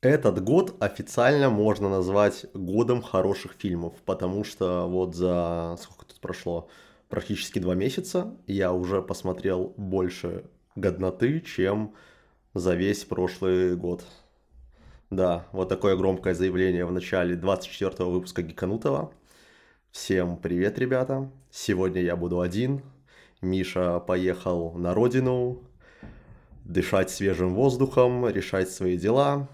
Этот год официально можно назвать годом хороших фильмов, потому что вот за сколько тут прошло? Практически два месяца я уже посмотрел больше годноты, чем за весь прошлый год. Да, вот такое громкое заявление в начале 24 выпуска Гиканутова. Всем привет, ребята. Сегодня я буду один. Миша поехал на родину, дышать свежим воздухом, решать свои дела,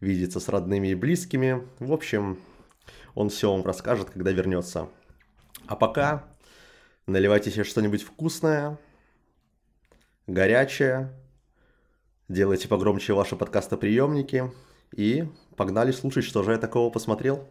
видеться с родными и близкими. В общем, он все вам расскажет, когда вернется. А пока наливайте себе что-нибудь вкусное, горячее, делайте погромче ваши подкастоприемники и погнали слушать, что же я такого посмотрел.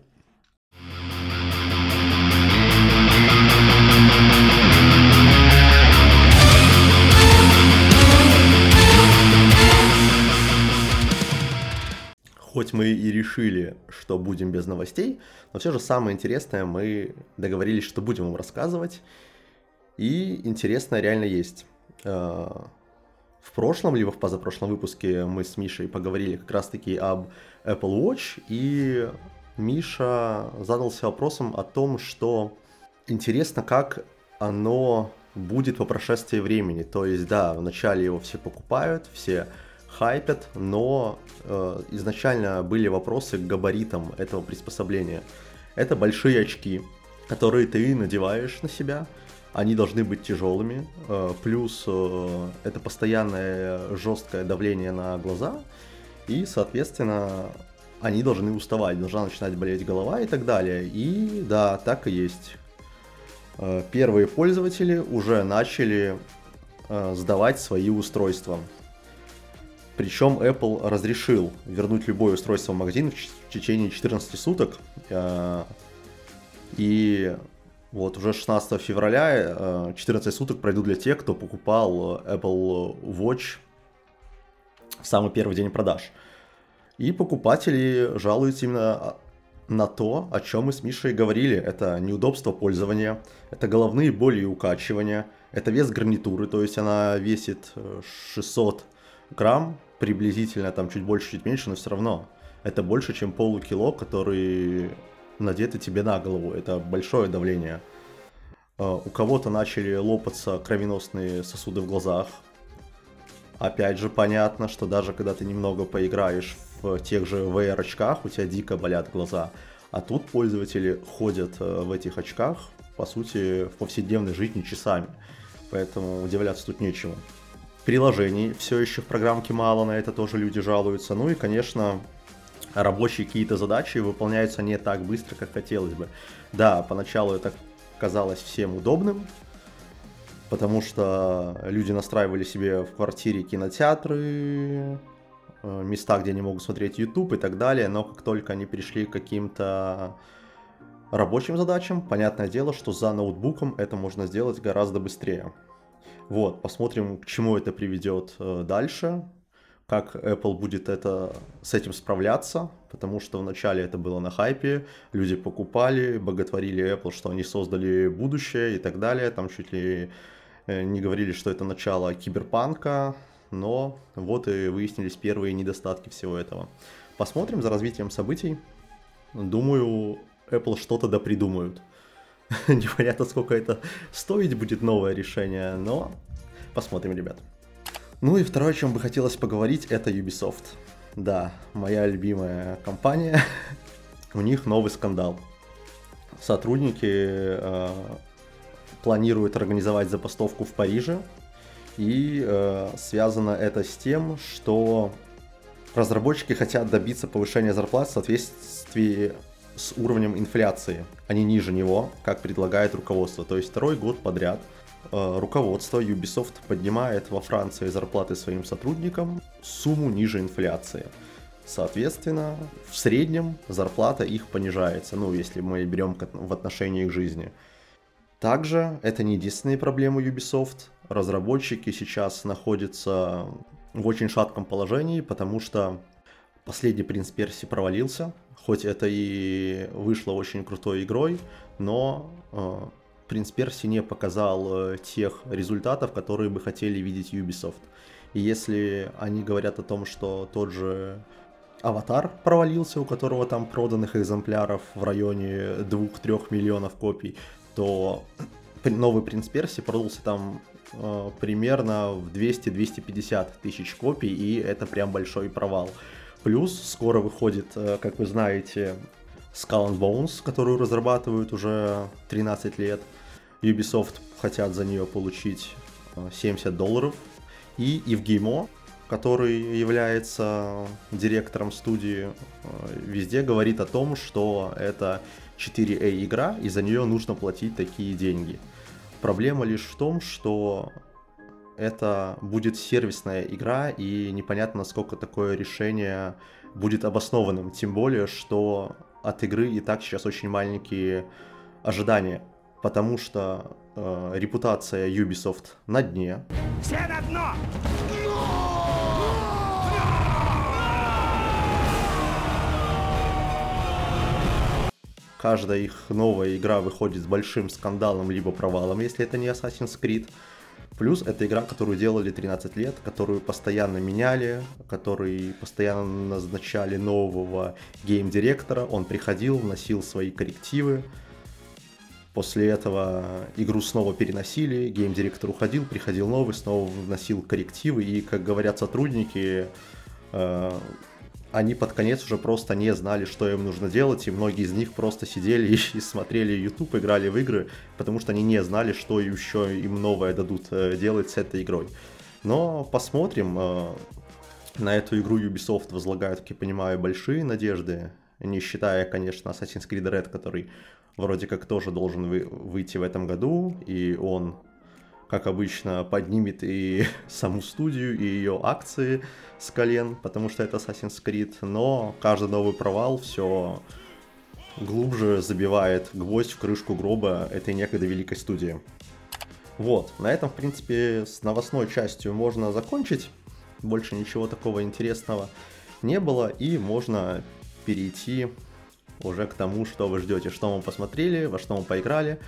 Хоть мы и решили, что будем без новостей, но все же самое интересное мы договорились, что будем вам рассказывать. И интересное реально есть. Э, в прошлом, либо в позапрошлом выпуске мы с Мишей поговорили как раз-таки об Apple Watch, и Миша задался вопросом о том, что интересно, как оно будет по прошествии времени. То есть, да, вначале его все покупают, все хайпят, но э, изначально были вопросы к габаритам этого приспособления. Это большие очки, которые ты надеваешь на себя, они должны быть тяжелыми, э, плюс э, это постоянное жесткое давление на глаза, и, соответственно, они должны уставать, должна начинать болеть голова и так далее. И да, так и есть. Э, первые пользователи уже начали э, сдавать свои устройства. Причем Apple разрешил вернуть любое устройство в магазин в течение 14 суток. Э, и вот уже 16 февраля 14 э, суток пройдут для тех, кто покупал Apple Watch в самый первый день продаж. И покупатели жалуются именно на то, о чем мы с Мишей говорили. Это неудобство пользования, это головные боли и укачивания, это вес гарнитуры, то есть она весит 600 грамм, приблизительно, там чуть больше, чуть меньше, но все равно. Это больше, чем полукило, который надеты тебе на голову. Это большое давление. А, у кого-то начали лопаться кровеносные сосуды в глазах. Опять же, понятно, что даже когда ты немного поиграешь в тех же VR-очках, у тебя дико болят глаза. А тут пользователи ходят э, в этих очках, по сути, в повседневной жизни часами. Поэтому удивляться тут нечему. Приложений все еще в программке мало, на это тоже люди жалуются. Ну и, конечно, рабочие какие-то задачи выполняются не так быстро, как хотелось бы. Да, поначалу это казалось всем удобным, потому что люди настраивали себе в квартире кинотеатры, э, места, где они могут смотреть YouTube и так далее, но как только они перешли к каким-то рабочим задачам, понятное дело, что за ноутбуком это можно сделать гораздо быстрее. Вот, посмотрим, к чему это приведет э, дальше, как Apple будет это, с этим справляться, потому что вначале это было на хайпе, люди покупали, боготворили Apple, что они создали будущее и так далее, там чуть ли э, не говорили, что это начало киберпанка, но вот и выяснились первые недостатки всего этого. Посмотрим за развитием событий. Думаю, Apple что-то да придумают. Непонятно, сколько это стоить будет новое решение, но посмотрим, ребят. Ну и второе, о чем бы хотелось поговорить, это Ubisoft. Да, моя любимая компания. У них новый скандал. Сотрудники э, планируют организовать забастовку в Париже. И э, связано это с тем, что разработчики хотят добиться повышения зарплат в соответствии с уровнем инфляции, а не ниже него, как предлагает руководство. То есть второй год подряд э, руководство Ubisoft поднимает во Франции зарплаты своим сотрудникам сумму ниже инфляции. Соответственно, в среднем зарплата их понижается, ну, если мы берем в отношении их жизни. Также это не единственная проблема Ubisoft. Разработчики сейчас находятся в очень шатком положении, потому что последний принц Перси провалился, Хоть это и вышло очень крутой игрой, но э, Принц Перси не показал э, тех результатов, которые бы хотели видеть Ubisoft. И если они говорят о том, что тот же Аватар провалился, у которого там проданных экземпляров в районе 2-3 миллионов копий, то новый Принц Перси продался там э, примерно в 200-250 тысяч копий, и это прям большой провал. Плюс скоро выходит, э, как вы знаете, Skull and Bones, которую разрабатывают уже 13 лет. Ubisoft хотят за нее получить 70 э, долларов. И Евгеймо, который является директором студии, э, везде говорит о том, что это 4A игра, и за нее нужно платить такие деньги. Проблема лишь в том, что это будет сервисная игра, и непонятно, насколько такое решение будет обоснованным. Тем более, что от игры и так сейчас очень маленькие ожидания, потому что э, репутация Ubisoft на дне. Все на дно! Каждая их новая игра выходит с большим скандалом либо провалом, если это не Assassin's Creed. Плюс это игра, которую делали 13 лет, которую постоянно меняли, который постоянно назначали нового гейм-директора. Он приходил, вносил свои коррективы. После этого игру снова переносили, гейм-директор уходил, приходил новый, снова вносил коррективы. И, как говорят сотрудники, э, они под конец уже просто не знали, что им нужно делать, и многие из них просто сидели и, смотрели YouTube, играли в игры, потому что они не знали, что еще им новое дадут э, делать с этой игрой. Но посмотрим. Э, на эту игру Ubisoft возлагают, как я понимаю, большие надежды, не считая, конечно, Assassin's Creed Red, который вроде как тоже должен выйти в этом году, и он как обычно, поднимет и саму студию, и ее акции с колен, потому что это Assassin's Creed, но каждый новый провал все глубже забивает гвоздь в крышку гроба этой некогда великой студии. Вот, на этом, в принципе, с новостной частью можно закончить. Больше ничего такого интересного не было, и можно перейти уже к тому, что вы ждете, что мы посмотрели, во что мы поиграли,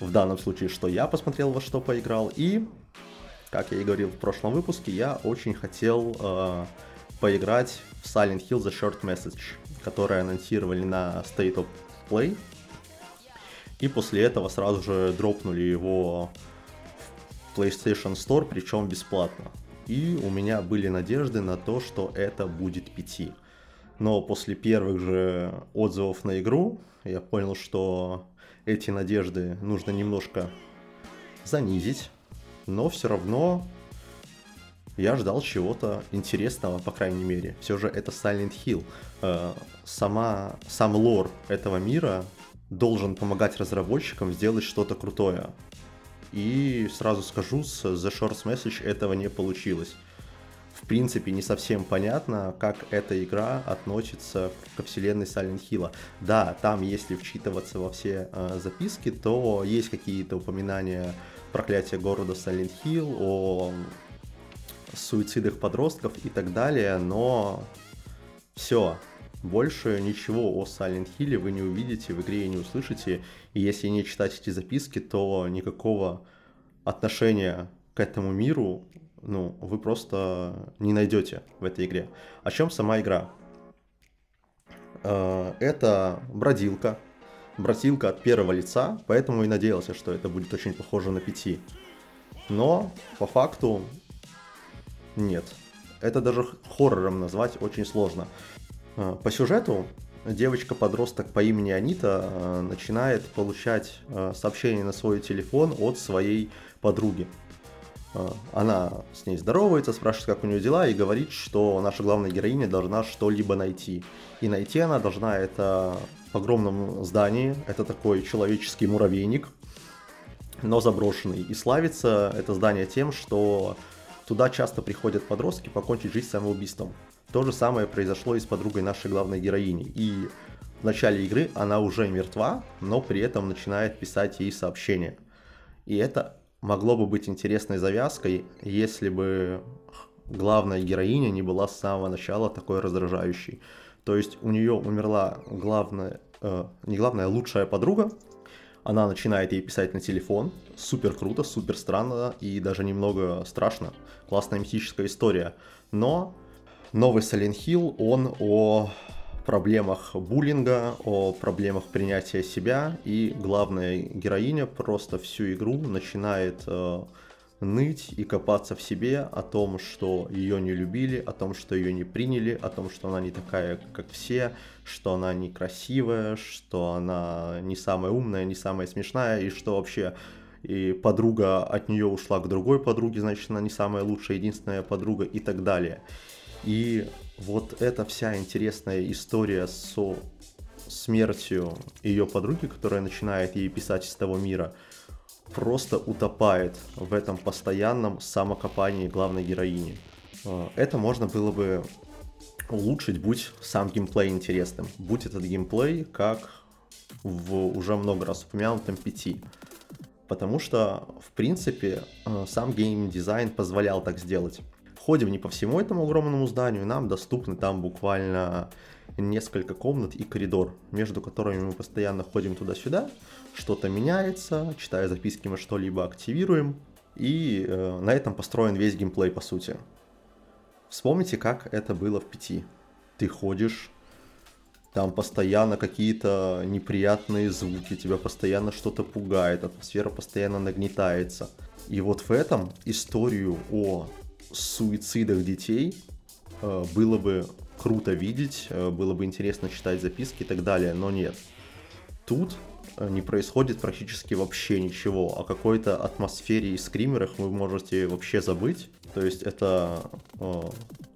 в данном случае, что я посмотрел, во что поиграл. И, как я и говорил в прошлом выпуске, я очень хотел э, поиграть в Silent Hill The Short Message, который анонсировали на State of Play. И после этого сразу же дропнули его в PlayStation Store, причем бесплатно. И у меня были надежды на то, что это будет 5. Но после первых же отзывов на игру я понял, что эти надежды нужно немножко занизить, но все равно я ждал чего-то интересного, по крайней мере. Все же это Silent Hill. Э, сама, сам лор этого мира должен помогать разработчикам сделать что-то крутое. И сразу скажу, с The Short Message этого не получилось в принципе не совсем понятно, как эта игра относится ко вселенной Silent Hill. Да, там, если вчитываться во все э, записки, то есть какие-то упоминания проклятия города Silent Hill, о суицидах подростков и так далее, но все, больше ничего о Silent Hill вы не увидите в игре и не услышите. И если не читать эти записки, то никакого отношения к этому миру ну, вы просто не найдете в этой игре. О чем сама игра? Э, это бродилка, бродилка от первого лица, поэтому и надеялся, что это будет очень похоже на пяти. Но по факту нет. Это даже хоррором назвать очень сложно. Э, по сюжету девочка-подросток по имени Анита э, начинает получать сообщения на свой телефон от своей подруги. А, она с ней здоровается, спрашивает, как у нее дела, и говорит, что наша главная героиня должна что-либо найти. И найти она должна это в огромном здании, это такой человеческий муравейник, но заброшенный. И славится это здание тем, что туда часто приходят подростки покончить жизнь самоубийством. То же самое произошло и с подругой нашей главной героини. И в начале игры она уже мертва, но при этом начинает писать ей сообщения. И это могло бы быть интересной завязкой, если бы главная героиня не была с самого начала такой раздражающей. То есть у нее умерла главная, э, не главная, а лучшая подруга, она начинает ей писать на телефон, супер круто, супер странно и даже немного страшно, классная мистическая история. Но новый Silent Hill, он о проблемах буллинга, о проблемах принятия себя, и главная героиня просто всю игру начинает э, ныть и копаться в себе о том, что ее не любили, о том, что ее не приняли, о том, что она не такая, как все, что она некрасивая, что она не самая умная, не самая смешная, и что вообще и подруга от нее ушла к другой подруге, значит, она не самая лучшая, единственная подруга и так далее. И вот эта вся интересная история со смертью ее подруги, которая начинает ей писать из того мира, просто утопает в этом постоянном самокопании главной героини. А, это можно было бы улучшить, будь сам геймплей интересным. Будь этот геймплей как в уже много раз упомянутом 5. Потому что, в принципе, а, сам геймдизайн позволял так сделать ходим не по всему этому огромному зданию, нам доступны там буквально несколько комнат и коридор, между которыми мы постоянно ходим туда-сюда, что-то меняется, читая записки мы что-либо активируем, и э, на этом построен весь геймплей по сути. Вспомните, как это было в пяти. Ты ходишь, там постоянно какие-то неприятные звуки, тебя постоянно что-то пугает, атмосфера постоянно нагнетается. И вот в этом историю о суицидах детей э, было бы круто видеть, э, было бы интересно читать записки и так далее, но нет. Тут э, не происходит практически вообще ничего. О какой-то атмосфере и скримерах вы можете вообще забыть. То есть это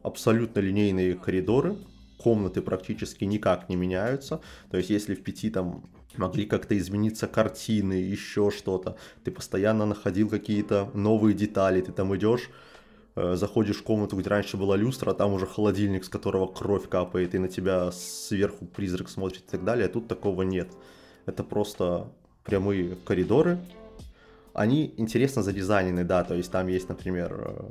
абсолютно линейные коридоры, комнаты практически никак не меняются. То есть если в пяти там могли как-то измениться картины, еще что-то, ты постоянно находил какие-то новые детали, ты там идешь, заходишь в комнату, где раньше была люстра, а там уже холодильник, с которого кровь капает, и на тебя сверху призрак смотрит и так далее. А тут такого нет. Это просто прямые коридоры. Они интересно задизайнены, да, то есть там есть, например, э,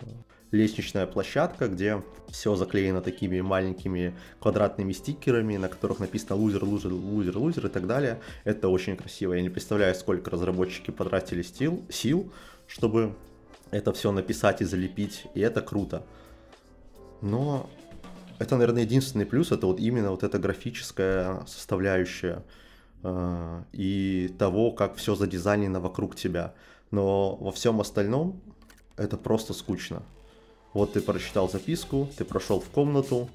лестничная площадка, где все заклеено такими маленькими квадратными стикерами, на которых написано лузер, лузер, лузер, лузер и так далее. Это очень красиво. Я не представляю, сколько разработчики потратили сил, сил чтобы это все написать и залепить, и это круто. Но это, наверное, единственный плюс, это вот именно вот эта графическая составляющая э, и того, как все задизайнено вокруг тебя. Но во всем остальном это просто скучно. Вот ты прочитал записку, ты прошел в комнату,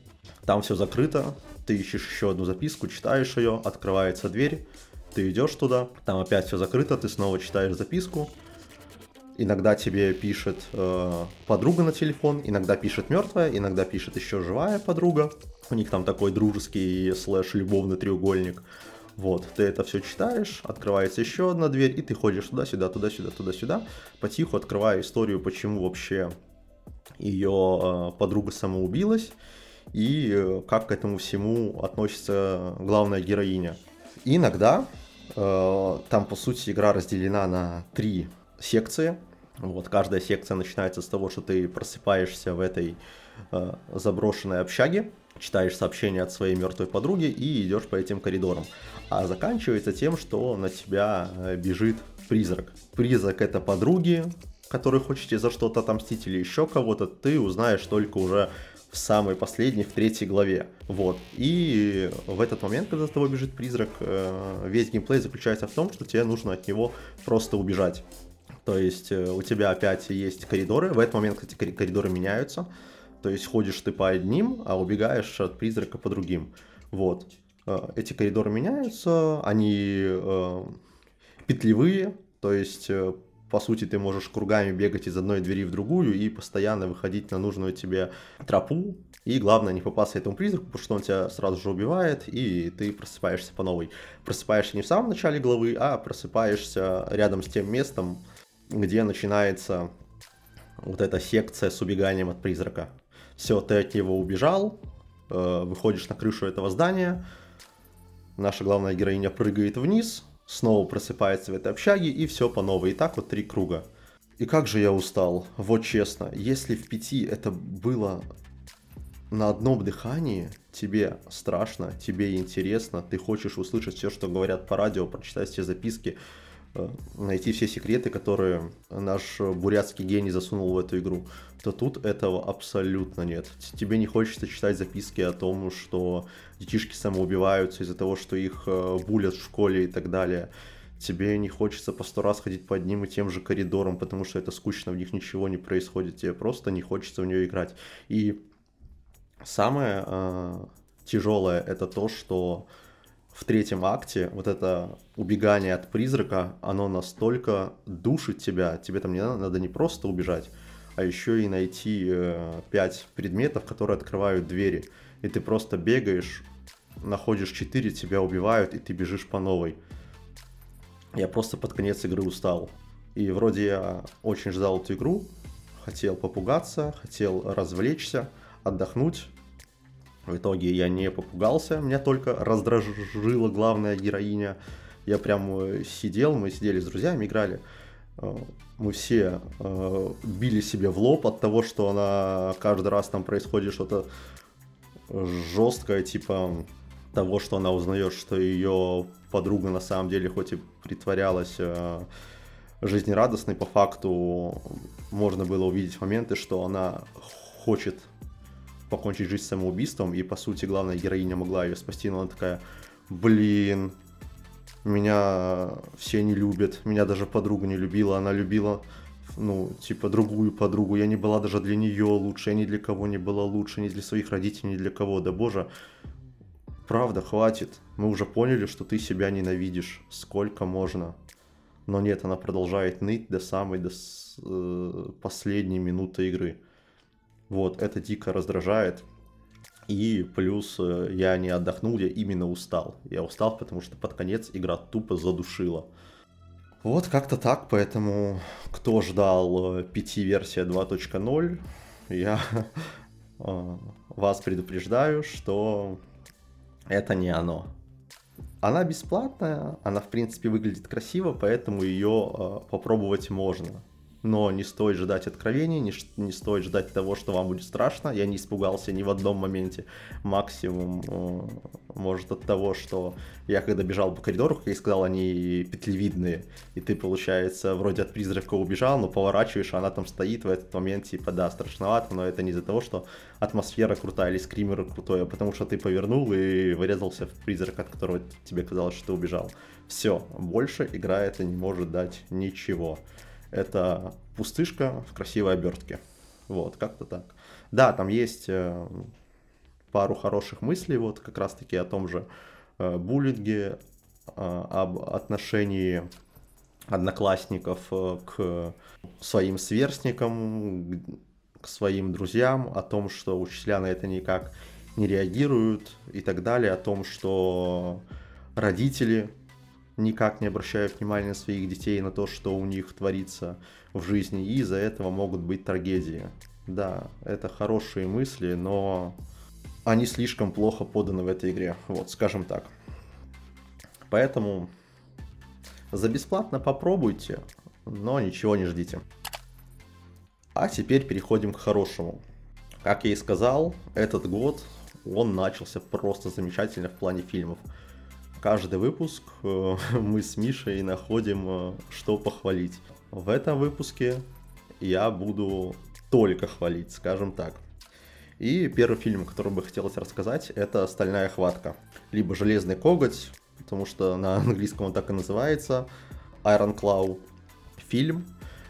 там все закрыто, ты ищешь еще одну записку, читаешь ее, открывается дверь, ты идешь туда, там опять все закрыто, ты снова читаешь записку, Иногда тебе пишет э, подруга на телефон, иногда пишет мертвая, иногда пишет еще живая подруга. У них там такой дружеский слэш любовный треугольник. Вот, ты это все читаешь, открывается еще одна дверь, и ты ходишь туда-сюда, туда-сюда, туда-сюда, потиху открывая историю, почему вообще ее э, подруга самоубилась, и э, как к этому всему относится главная героиня. И иногда э, там, по сути, игра разделена на три секции. Вот, каждая секция начинается с того, что ты просыпаешься в этой э, заброшенной общаге, читаешь сообщения от своей мертвой подруги и идешь по этим коридорам. А заканчивается тем, что на тебя э, бежит призрак. Призрак это подруги, которые хочете за что-то отомстить или еще кого-то, ты узнаешь только уже в самой последней, в третьей главе. Вот. И в этот момент, когда за тобой бежит призрак, э, весь геймплей заключается в том, что тебе нужно от него просто убежать. То есть э, у тебя опять есть коридоры. В этот момент, кстати, коридоры меняются. То есть ходишь ты по одним, а убегаешь от призрака по другим. Вот. Э, эти коридоры меняются, они э, петлевые, то есть по сути, ты можешь кругами бегать из одной двери в другую и постоянно выходить на нужную тебе тропу. И главное, не попасться этому призраку, потому что он тебя сразу же убивает, и ты просыпаешься по новой. Просыпаешься не в самом начале главы, а просыпаешься рядом с тем местом, где начинается вот эта секция с убеганием от призрака. Все, ты от него убежал, э, выходишь на крышу этого здания, наша главная героиня прыгает вниз, снова просыпается в этой общаге, и все по новой. И так вот три круга. И как же я устал, вот честно. Если в пяти это было на одном дыхании, тебе страшно, тебе интересно, ты хочешь услышать все, что говорят по радио, прочитать все записки, найти все секреты, которые наш бурятский гений засунул в эту игру, то тут этого абсолютно нет. Тебе не хочется читать записки о том, что детишки самоубиваются из-за того, что их э, булят в школе и так далее. Тебе не хочется по сто раз ходить по одним и тем же коридорам, потому что это скучно, в них ничего не происходит, тебе просто не хочется в нее играть. И самое э, тяжелое это то, что в третьем акте вот это убегание от призрака, оно настолько душит тебя, тебе там не надо, надо не просто убежать, а еще и найти э, пять предметов, которые открывают двери. И ты просто бегаешь, находишь четыре, тебя убивают, и ты бежишь по новой. Я просто под конец игры устал. И вроде я очень ждал эту игру, хотел попугаться, хотел развлечься, отдохнуть, в итоге я не попугался, меня только раздражила главная героиня. Я прям э, сидел, мы сидели с друзьями, играли. Э, мы все э, били себе в лоб от того, что она каждый раз там происходит что-то жесткое, типа того, что она узнает, что ее подруга на самом деле хоть и притворялась жизнерадостной, по факту можно было увидеть моменты, что она хочет покончить жизнь самоубийством, и, по сути, главная героиня могла ее спасти, но она такая, блин, меня все не любят, меня даже подруга не любила, она любила, ну, типа, другую подругу, я не была даже для нее лучше, я ни для кого не была лучше, ни для своих родителей, ни для кого, да боже, правда, хватит, мы уже поняли, что ты себя ненавидишь, сколько можно. Но нет, она продолжает ныть до самой, до э, последней минуты игры. Вот, это дико раздражает. И плюс э, я не отдохнул, я именно устал. Я устал, потому что под конец игра тупо задушила. Вот как-то так, поэтому кто ждал PT-версия 2.0, я э, вас предупреждаю, что это не оно. Она бесплатная, она в принципе выглядит красиво, поэтому ее э, попробовать можно но не стоит ждать откровений, не, не стоит ждать того, что вам будет страшно. Я не испугался ни в одном моменте. Максимум, э, может, от того, что я когда бежал по коридору, как я сказал, они петлевидные, и ты, получается, вроде от призрака убежал, но поворачиваешь, а она там стоит в этот момент, типа, да, страшновато, но это не из-за того, что атмосфера крутая или скример крутой, а потому что ты повернул и вырезался в призрак, от которого тебе казалось, что ты убежал. Все, больше игра это не может дать ничего. Это пустышка в красивой обертке. Вот, как-то так. Да, там есть э, пару хороших мыслей, вот как раз-таки о том же э, буллинге, э, об отношении одноклассников к своим сверстникам, к своим друзьям, о том, что учителя на это никак не реагируют и так далее, о том, что родители никак не обращают внимания своих детей, на то, что у них творится в жизни, и из-за этого могут быть трагедии. Да, это хорошие мысли, но они слишком плохо поданы в этой игре, вот, скажем так. Поэтому за бесплатно попробуйте, но ничего не ждите. А теперь переходим к хорошему. Как я и сказал, этот год он начался просто замечательно в плане фильмов каждый выпуск э, мы с Мишей находим, э, что похвалить. В этом выпуске я буду только хвалить, скажем так. И первый фильм, о котором бы хотелось рассказать, это «Стальная хватка». Либо «Железный коготь», потому что на английском он так и называется, Iron Claw. Фильм,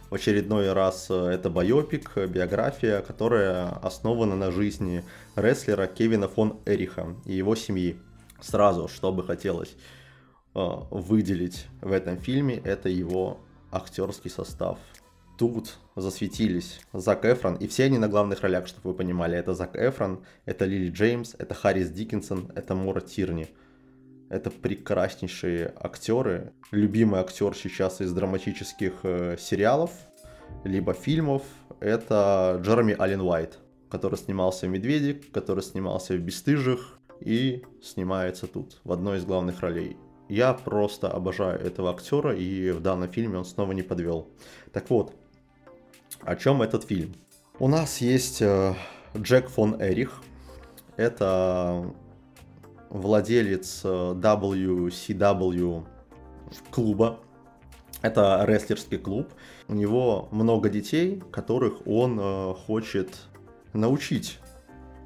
в очередной раз э, это байопик, биография, которая основана на жизни рестлера Кевина фон Эриха и его семьи сразу, что бы хотелось э, выделить в этом фильме, это его актерский состав. Тут засветились Зак Эфрон, и все они на главных ролях, чтобы вы понимали. Это Зак Эфрон, это Лили Джеймс, это Харрис Диккенсон, это Мора Тирни. Это прекраснейшие актеры. Любимый актер сейчас из драматических э, сериалов, либо фильмов, это Джереми Аллен Уайт, который снимался в «Медведе», который снимался в «Бестыжих», и снимается тут, в одной из главных ролей. Я просто обожаю этого актера, и в данном фильме он снова не подвел. Так вот, о чем этот фильм? У нас есть э, Джек фон Эрих. Это владелец WCW э, клуба, Это рестлерский клуб. У него много детей, которых он э, хочет научить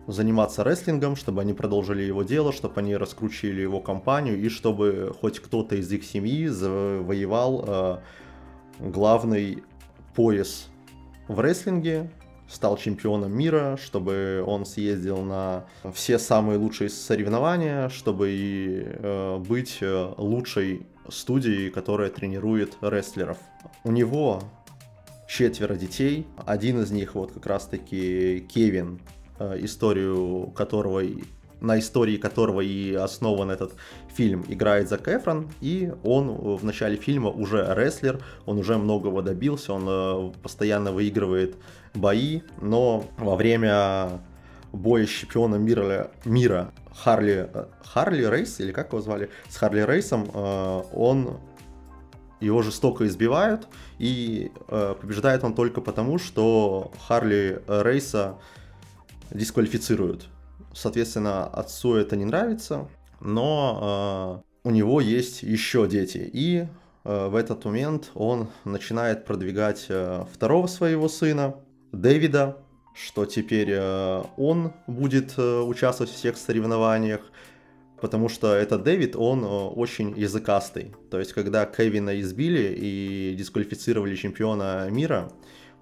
заниматься рестлингом, чтобы они продолжили его дело, чтобы они раскручивали его компанию и чтобы хоть кто-то из их семьи завоевал э, главный пояс в рестлинге, стал чемпионом мира, чтобы он съездил на все самые лучшие соревнования, чтобы и э, быть э, лучшей студией, которая тренирует рестлеров. У него четверо детей, один из них вот как раз-таки Кевин, историю которого на истории которого и основан этот фильм, играет Зак Эфрон, и он в начале фильма уже рестлер, он уже многого добился, он э, постоянно выигрывает бои, но во время боя с чемпионом мира, мира Харли, э, Харли Рейс, или как его звали, с Харли Рейсом, он его жестоко избивают, и побеждает он только потому, что Харли Рейса дисквалифицируют. Соответственно, отцу это не нравится, но э, у него есть еще дети. И э, в этот момент он начинает продвигать э, второго своего сына, Дэвида, что теперь э, он будет э, участвовать в всех соревнованиях, потому что этот Дэвид, он э, очень языкастый. То есть, когда Кевина избили и дисквалифицировали чемпиона мира,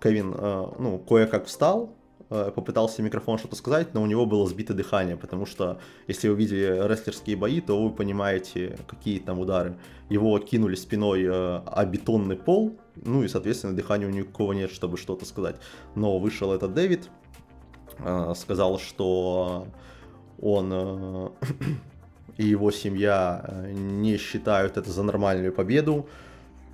Кевин, э, ну, кое-как встал, попытался микрофон что-то сказать, но у него было сбито дыхание, потому что если вы видели рестлерские бои, то вы понимаете, какие там удары. Его кинули спиной э, о бетонный пол, ну и, соответственно, дыхания у никого нет, чтобы что-то сказать. Но вышел этот Дэвид, э, сказал, что он и его семья не считают это за нормальную победу,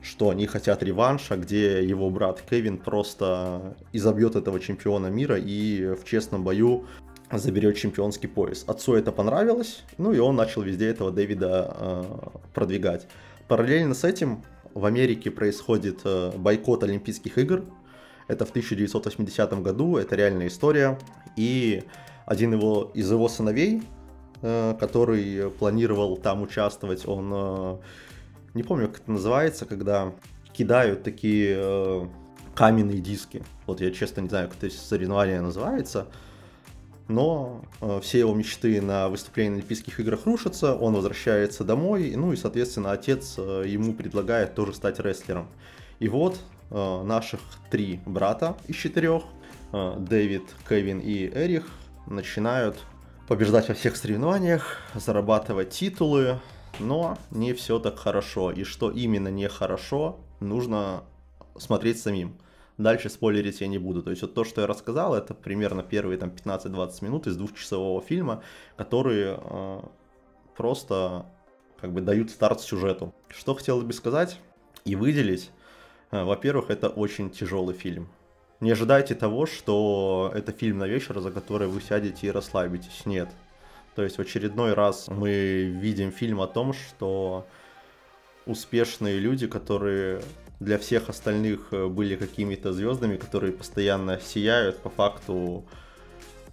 что они хотят реванша, где его брат Кевин просто изобьет этого чемпиона мира и в честном бою заберет чемпионский пояс. Отцу это понравилось, ну и он начал везде этого Дэвида э, продвигать. Параллельно с этим в Америке происходит э, бойкот Олимпийских игр. Это в 1980 году, это реальная история. И один его, из его сыновей, э, который планировал там участвовать, он э, не помню, как это называется, когда кидают такие э, каменные диски. Вот я честно не знаю, как это соревнование называется. Но э, все его мечты на выступление на Олимпийских играх рушатся, он возвращается домой, ну и, соответственно, отец э, ему предлагает тоже стать рестлером. И вот э, наших три брата из четырех, э, Дэвид, Кевин и Эрих, начинают побеждать во всех соревнованиях, зарабатывать титулы, но не все так хорошо. И что именно нехорошо, нужно смотреть самим. Дальше спойлерить я не буду. То есть вот то, что я рассказал, это примерно первые там 15-20 минут из двухчасового фильма, которые э, просто как бы дают старт сюжету. Что хотел бы сказать и выделить? Э, во-первых, это очень тяжелый фильм. Не ожидайте того, что это фильм на вечер, за который вы сядете и расслабитесь. Нет. То есть в очередной раз мы видим фильм о том, что успешные люди, которые для всех остальных э, были какими-то звездами, которые постоянно сияют, по факту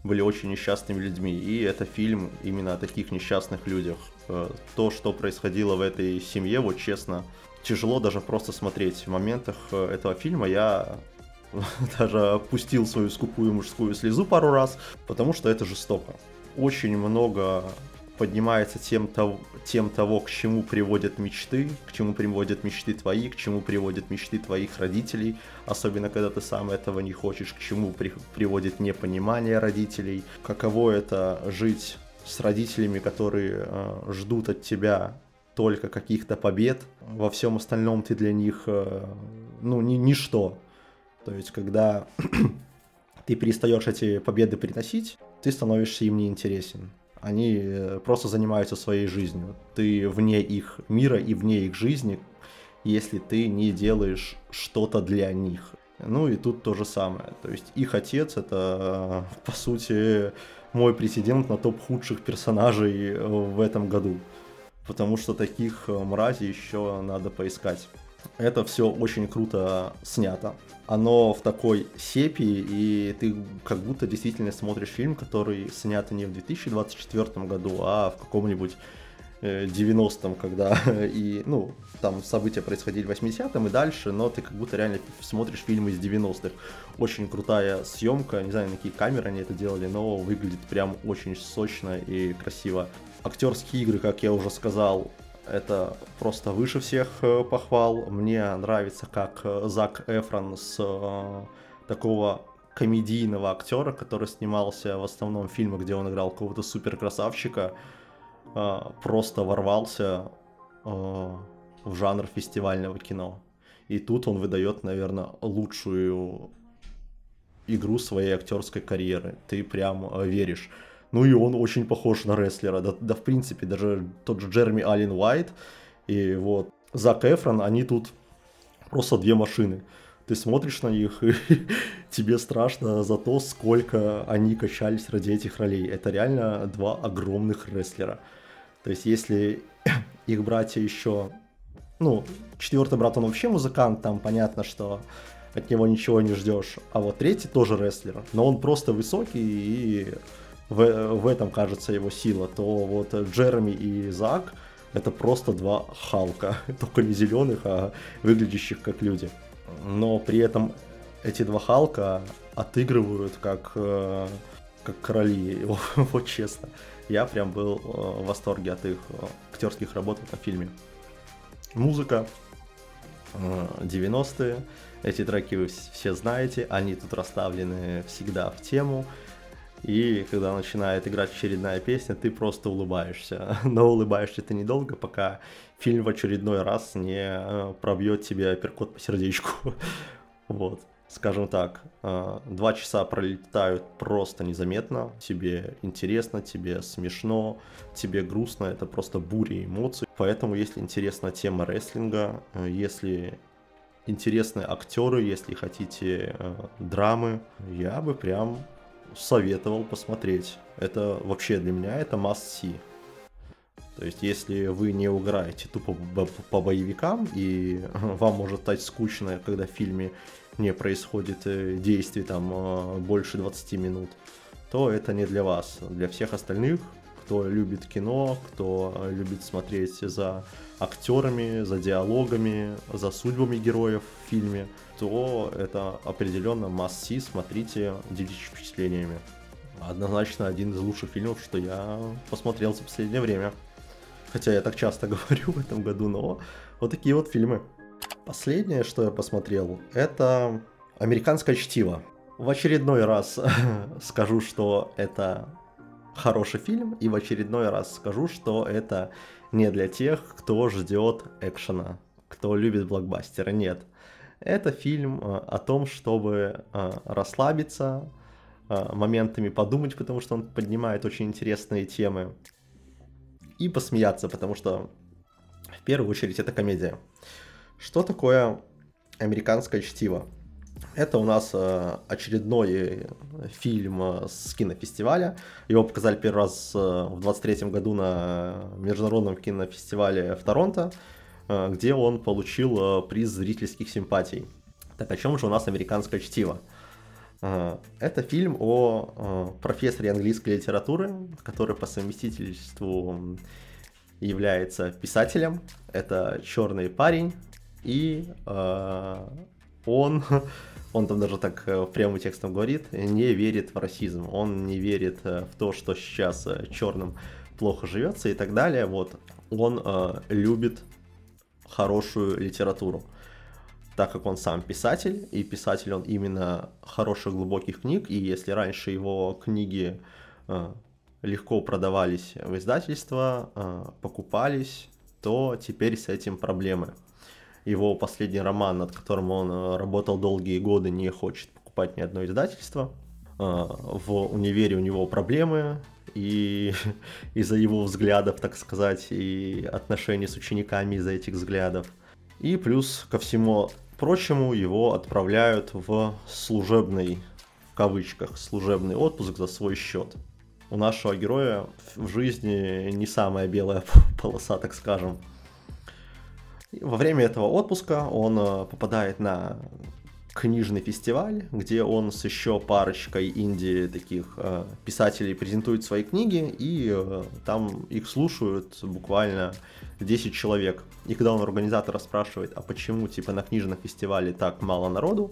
были очень несчастными людьми. И это фильм именно о таких несчастных людях. Э, то, что происходило в этой семье, вот честно, тяжело даже просто смотреть. В моментах э, этого фильма я даже опустил свою скупую мужскую слезу пару раз, потому что это жестоко очень много поднимается тем того, тем того, к чему приводят мечты, к чему приводят мечты твои, к чему приводят мечты твоих родителей, особенно когда ты сам этого не хочешь, к чему при, приводит непонимание родителей, каково это жить с родителями, которые э, ждут от тебя только каких-то побед, во всем остальном ты для них, э, ну, ни, ничто. То есть, когда ты перестаешь эти победы приносить, ты становишься им неинтересен. Они э, просто занимаются своей жизнью. Ты вне их мира и вне их жизни, если ты не делаешь что-то для них. Ну и тут то же самое. То есть их отец это, э, по сути, мой претендент на топ худших персонажей э, в этом году. Потому что таких мразей еще надо поискать. Это все очень круто снято. Оно в такой сепии, и ты как будто действительно смотришь фильм, который снят не в 2024 году, а в каком-нибудь 90-м, когда и, ну, там события происходили в 80-м и дальше, но ты как будто реально смотришь фильмы из 90-х. Очень крутая съемка, не знаю, на какие камеры они это делали, но выглядит прям очень сочно и красиво. Актерские игры, как я уже сказал, это просто выше всех э, похвал. Мне нравится, как э, Зак Эфрон с э, такого комедийного актера, который снимался в основном в фильмах, где он играл какого-то супер красавчика, просто ворвался в жанр фестивального кино. И тут он выдает, наверное, лучшую игру своей актерской карьеры. Ты прям веришь. Ну и он очень похож на рестлера. Да, да в принципе, даже тот же Джереми Аллен Уайт и вот Зак Эфрон, они тут просто две машины. Ты смотришь на них, и тебе страшно за то, сколько они качались ради этих ролей. Это реально два огромных рестлера. То есть, если их братья еще... Ну, четвертый брат, он вообще музыкант, там понятно, что от него ничего не ждешь. А вот третий тоже рестлер, но он просто высокий и в, в этом, кажется, его сила, то вот Джереми и Зак это просто два Халка, только не зеленых, а выглядящих как люди. Но при этом эти два Халка отыгрывают как, э, как короли, вот честно. Я прям был э, в восторге от их э, актерских работ в этом фильме. Музыка 90-е, эти треки вы все знаете, они тут расставлены всегда в тему. И когда начинает играть очередная песня, ты просто улыбаешься. Но улыбаешься ты недолго, пока фильм в очередной раз не э, пробьет тебе апперкот по сердечку. Вот, скажем так, э, два часа пролетают просто незаметно. Тебе интересно, тебе смешно, тебе грустно, это просто буря эмоций. Поэтому, если интересна тема рестлинга, э, если интересны актеры, если хотите драмы, я бы прям советовал посмотреть. Это вообще для меня это must see. То есть, если вы не угораете тупо по боевикам, и вам может стать скучно, когда в фильме не происходит э, действий там э, больше 20 минут, то это не для вас. Для всех остальных, кто любит кино, кто любит смотреть за актерами, за диалогами, за судьбами героев фильме, то это определенно must смотрите, делитесь впечатлениями. Однозначно один из лучших фильмов, что я посмотрел за последнее время. Хотя я так часто говорю в этом году, но вот такие вот фильмы. Последнее, что я посмотрел, это «Американское чтиво». В очередной раз скажу, что это хороший фильм, и в очередной раз скажу, что это не для тех, кто ждет экшена, кто любит блокбастеры. Нет, это фильм э, о том, чтобы э, расслабиться, э, моментами подумать, потому что он поднимает очень интересные темы, и посмеяться, потому что в первую очередь это комедия. Что такое американское чтиво? Это у нас очередной фильм с кинофестиваля. Его показали первый раз в 23 году на международном кинофестивале в Торонто. Э, где он получил э, приз зрительских симпатий. Так о чем же у нас американское чтиво? Э, это фильм о профессоре английской литературы, который по совместительству является писателем. Это черный парень, и он, он там даже так прямым текстом говорит, не верит в расизм, он не верит в то, что сейчас черным плохо живется и так далее. Вот он любит хорошую литературу. Так как он сам писатель, и писатель он именно хороших глубоких книг, и если раньше его книги э, легко продавались в издательство, э, покупались, то теперь с этим проблемы. Его последний роман, над которым он э, работал долгие годы, не хочет покупать ни одно издательство. В универе у него проблемы, и из-за его взглядов, так сказать, и отношений с учениками из-за этих взглядов. И плюс ко всему прочему его отправляют в служебный, в кавычках, служебный отпуск за свой счет. У нашего героя в жизни не самая белая полоса, так скажем. во время этого отпуска он э, попадает на книжный фестиваль, где он с еще парочкой инди таких э, писателей презентует свои книги, и э, там их слушают буквально 10 человек. И когда он организатора спрашивает, а почему типа на книжном фестивале так мало народу,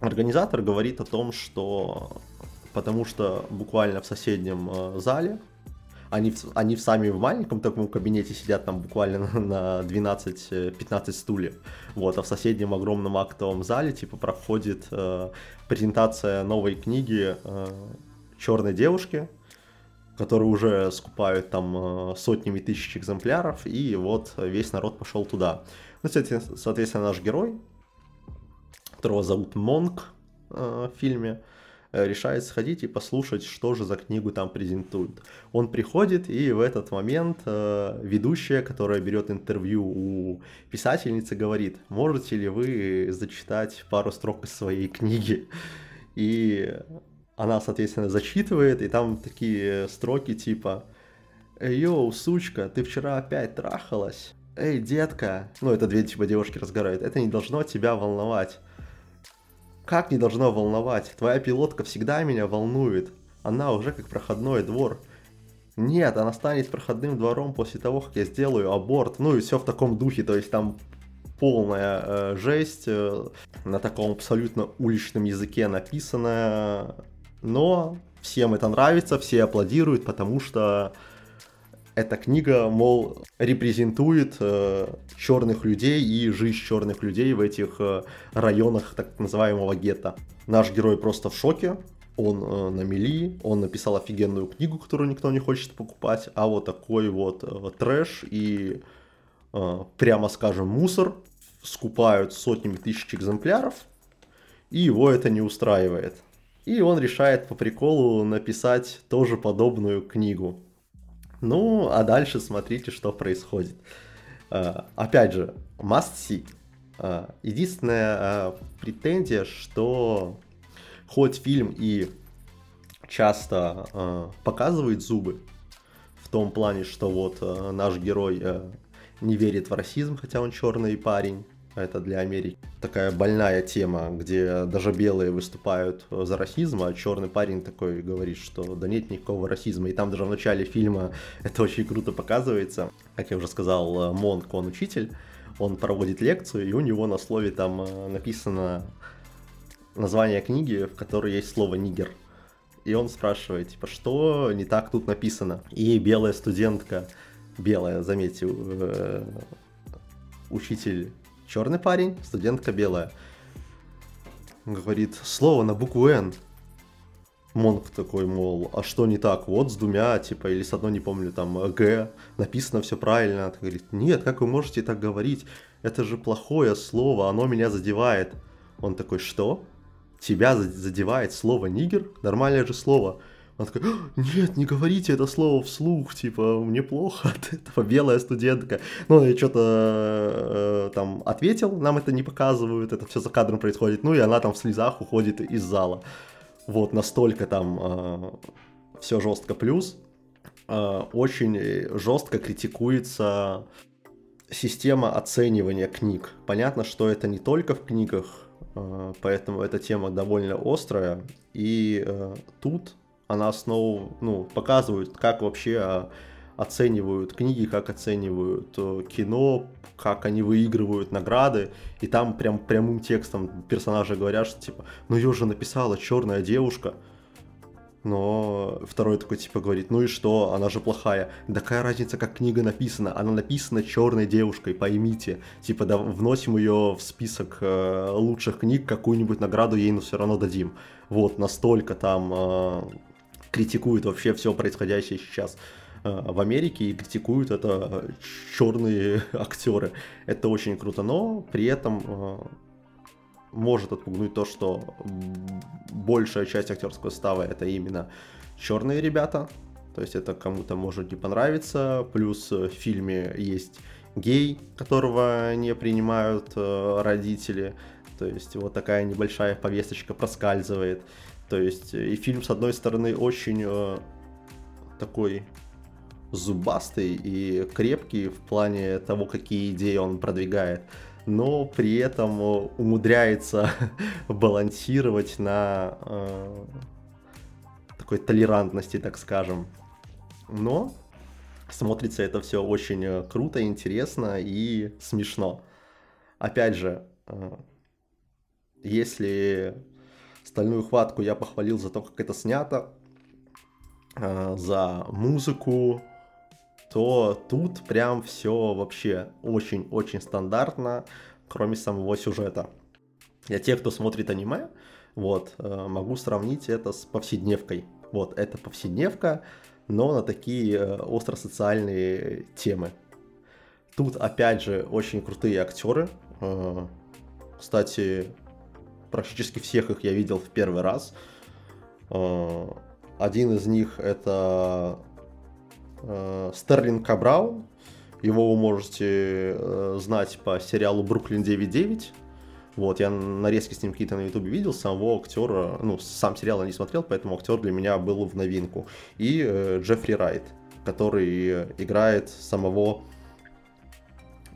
организатор говорит о том, что потому что буквально в соседнем э, зале они, они сами в маленьком таком кабинете сидят там буквально на 12-15 стульев. Вот, а в соседнем огромном актовом зале типа проходит э, презентация новой книги э, Черной девушки, которую уже скупают там э, сотнями тысяч экземпляров, и вот весь народ пошел туда. Ну, соответственно, наш герой, которого зовут Монк э, в фильме, Э, решает сходить и послушать, что же за книгу там презентуют. Он приходит, и в этот момент э, ведущая, которая берет интервью у писательницы, говорит, можете ли вы зачитать пару строк из своей книги? И она, соответственно, зачитывает, и там такие строки типа «Йоу, сучка, ты вчера опять трахалась?» «Эй, детка!» Ну, это две типа девушки разговаривают. «Это не должно тебя волновать. Как не должно волновать? Твоя пилотка всегда меня волнует. Она уже как проходной двор. Нет, она станет проходным двором после того, как я сделаю аборт. Ну и все в таком духе, то есть там полная э, жесть, э, на таком абсолютно уличном языке написанная. Но всем это нравится, все аплодируют, потому что эта книга, мол, репрезентует э, черных людей и жизнь черных людей в этих э, районах так называемого гетто. Наш герой просто в шоке, он э, на мели, он написал офигенную книгу, которую никто не хочет покупать, а вот такой вот э, трэш и, э, прямо скажем, мусор скупают сотнями тысяч экземпляров, и его это не устраивает. И он решает по приколу написать тоже подобную книгу. Ну, а дальше смотрите, что происходит. Uh, опять же, must see. Uh, единственная uh, претензия, что хоть фильм и часто показывает зубы, в том плане, что вот наш герой не верит в расизм, хотя он черный парень, это для Америки такая больная тема, где даже белые выступают за расизм, а черный парень такой говорит, что да нет никакого расизма. И там даже в начале фильма это очень круто показывается. Как я уже сказал, Монк, он учитель, он проводит лекцию, и у него на слове там э, написано название книги, в которой есть слово «нигер». И он спрашивает, типа, что не так тут написано? И белая студентка, белая, заметьте, э, учитель черный парень, студентка белая. Говорит, слово на букву «Н». Монк такой, мол, а что не так? Вот с двумя, типа, или с одной, не помню, там, Г, написано все правильно. Она говорит, нет, как вы можете так говорить? Это же плохое слово, оно меня задевает. Он такой, что? Тебя задевает слово нигер? Нормальное же слово. Она такая, нет, не говорите это слово вслух, типа, мне плохо от этого, белая студентка. Ну, я что-то э, там ответил, нам это не показывают, это все за кадром происходит. Ну, и она там в слезах уходит из зала. Вот, настолько там э, все жестко. Плюс э, очень жестко критикуется система оценивания книг. Понятно, что это не только в книгах, э, поэтому эта тема довольно острая. И э, тут она основу, ну, показывает, как вообще а, оценивают книги, как оценивают э, кино, как они выигрывают награды, и там прям прямым текстом персонажи говорят, что типа, ну ее же написала черная девушка, но второй такой типа говорит, ну и что, она же плохая. Да какая разница, как книга написана? Она написана черной девушкой, поймите. Типа да, вносим ее в список э, лучших книг, какую-нибудь награду ей, но все равно дадим. Вот, настолько там э, критикуют вообще все происходящее сейчас э, в Америке и критикуют это черные актеры. Это очень круто, но при этом э, может отпугнуть то, что большая часть актерского состава это именно черные ребята. То есть это кому-то может не понравиться. Плюс в фильме есть гей, которого не принимают э, родители. То есть вот такая небольшая повесточка проскальзывает. То есть э, и фильм, с одной стороны, очень э, такой зубастый и крепкий в плане того, какие идеи он продвигает. но при этом умудряется балансировать на э, такой толерантности, так скажем. Но смотрится это все очень э, круто, интересно и смешно. Опять же, э, если стальную хватку я похвалил за то, как это снято, э, за музыку, то тут прям все вообще очень-очень стандартно, кроме самого сюжета. Для тех, кто смотрит аниме, вот, э, могу сравнить это с повседневкой. Вот, это повседневка, но на такие э, остросоциальные темы. Тут, опять же, очень крутые актеры. Э, кстати, практически всех их я видел в первый раз. Один из них это Стерлинг Кабрау. Его вы можете знать по сериалу «Бруклин 9.9». Вот, я нарезки с ним какие-то на ютубе видел, самого актера, ну, сам сериал я не смотрел, поэтому актер для меня был в новинку. И э, Джеффри Райт, который играет самого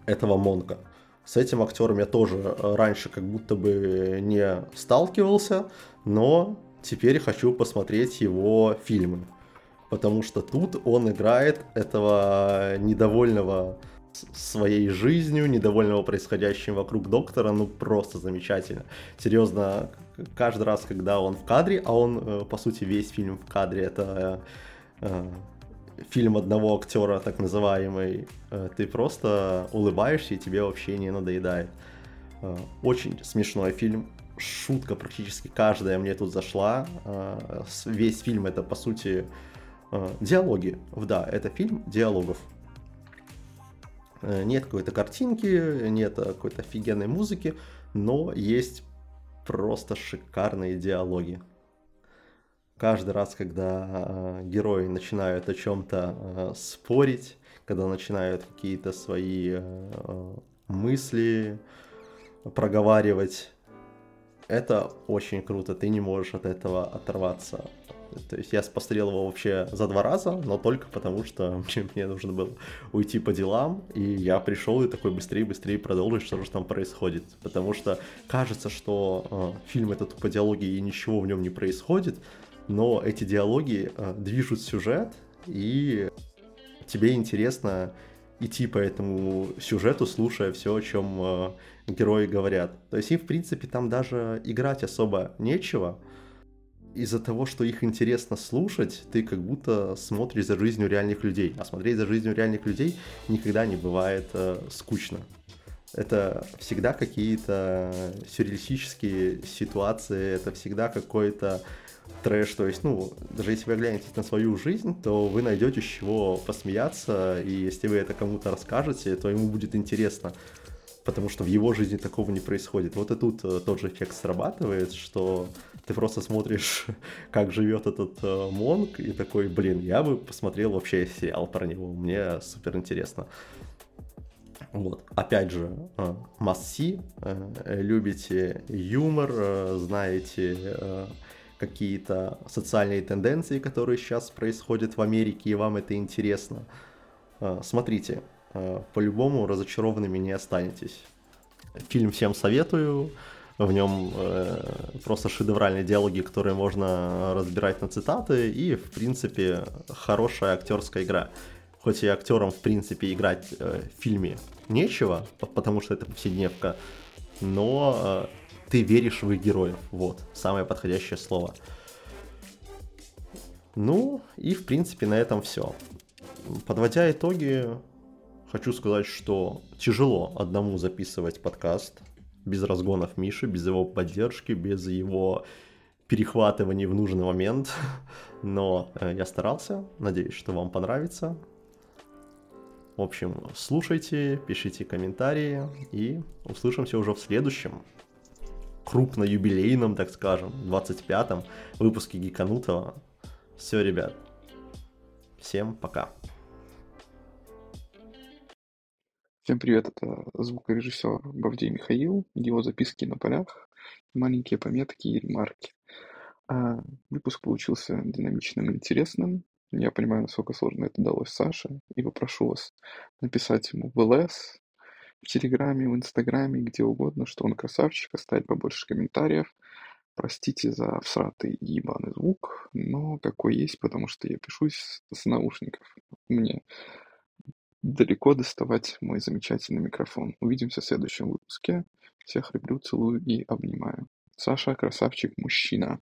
этого Монка. С этим актером я тоже раньше как будто бы не сталкивался, но теперь хочу посмотреть его фильмы. Потому что тут он играет этого недовольного своей жизнью, недовольного происходящим вокруг доктора, ну просто замечательно. Серьезно, каждый раз, когда он в кадре, а он, э, по сути, весь фильм в кадре, это э, фильм одного актера, так называемый, э, ты просто улыбаешься и тебе вообще не надоедает. Э, очень смешной фильм, шутка практически каждая мне тут зашла. Э, весь фильм это, по сути, диалоги. Да, это фильм диалогов. Нет какой-то картинки, нет какой-то офигенной музыки, но есть просто шикарные диалоги. Каждый раз, когда э, герои начинают о чем-то э, спорить, когда начинают какие-то свои мысли проговаривать, это очень круто, ты не можешь от этого оторваться. То есть я посмотрел его вообще за два раза, но только потому, что мне нужно было уйти по делам, и я пришел и такой быстрее-быстрее продолжить, что же там происходит. Потому что кажется, что э, фильм этот по диалоги и ничего в нем не происходит, но эти диалоги э, движут сюжет, и тебе интересно идти по этому сюжету, слушая все, о чем э, герои говорят. То есть им, в принципе, там даже играть особо нечего, из-за того, что их интересно слушать, ты как будто смотришь за жизнью реальных людей. А смотреть за жизнью реальных людей никогда не бывает э, скучно. Это всегда какие-то сюрреалистические ситуации, это всегда какой-то трэш. То есть, ну, даже если вы глянете на свою жизнь, то вы найдете с чего посмеяться, и если вы это кому-то расскажете, то ему будет интересно потому что в его жизни такого не происходит. Вот и тут э, тот же эффект срабатывает, что ты просто смотришь, как живет этот э, Монг, и такой, блин, я бы посмотрел вообще сериал про него, мне супер интересно. Вот, опять же, э, Масси, любите юмор, знаете какие-то социальные тенденции, которые сейчас происходят в Америке, и вам это интересно. Э, смотрите, э, по-любому разочарованными не останетесь. Фильм всем советую. В нем э, просто шедевральные диалоги, которые можно разбирать на цитаты, и, в принципе, хорошая актерская игра. Хоть и актерам, в принципе, играть в фильме нечего, потому что это повседневка, но ты веришь в их героев. Вот, самое подходящее слово. Ну, и, в принципе, на этом все. Подводя итоги, хочу сказать, что тяжело одному записывать подкаст без разгонов Миши, без его поддержки, без его перехватываний в нужный момент. Но э, я старался, надеюсь, что вам понравится. В общем, слушайте, пишите комментарии и услышимся уже в следующем крупно юбилейном, так скажем, 25-м выпуске Гиканутова. Все, ребят. Всем пока. Всем привет, это звукорежиссер Бавдей Михаил, его записки на полях, маленькие пометки и ремарки. А, выпуск получился динамичным и интересным. Я понимаю, насколько сложно это далось Саше, и попрошу вас написать ему в ЛС в Телеграме, в Инстаграме, где угодно, что он красавчик, оставить побольше комментариев. Простите за всратый и ебаный звук, но какой есть, потому что я пишу с, с наушников. Мне далеко доставать мой замечательный микрофон. Увидимся в следующем выпуске. Всех люблю, целую и обнимаю. Саша, красавчик, мужчина.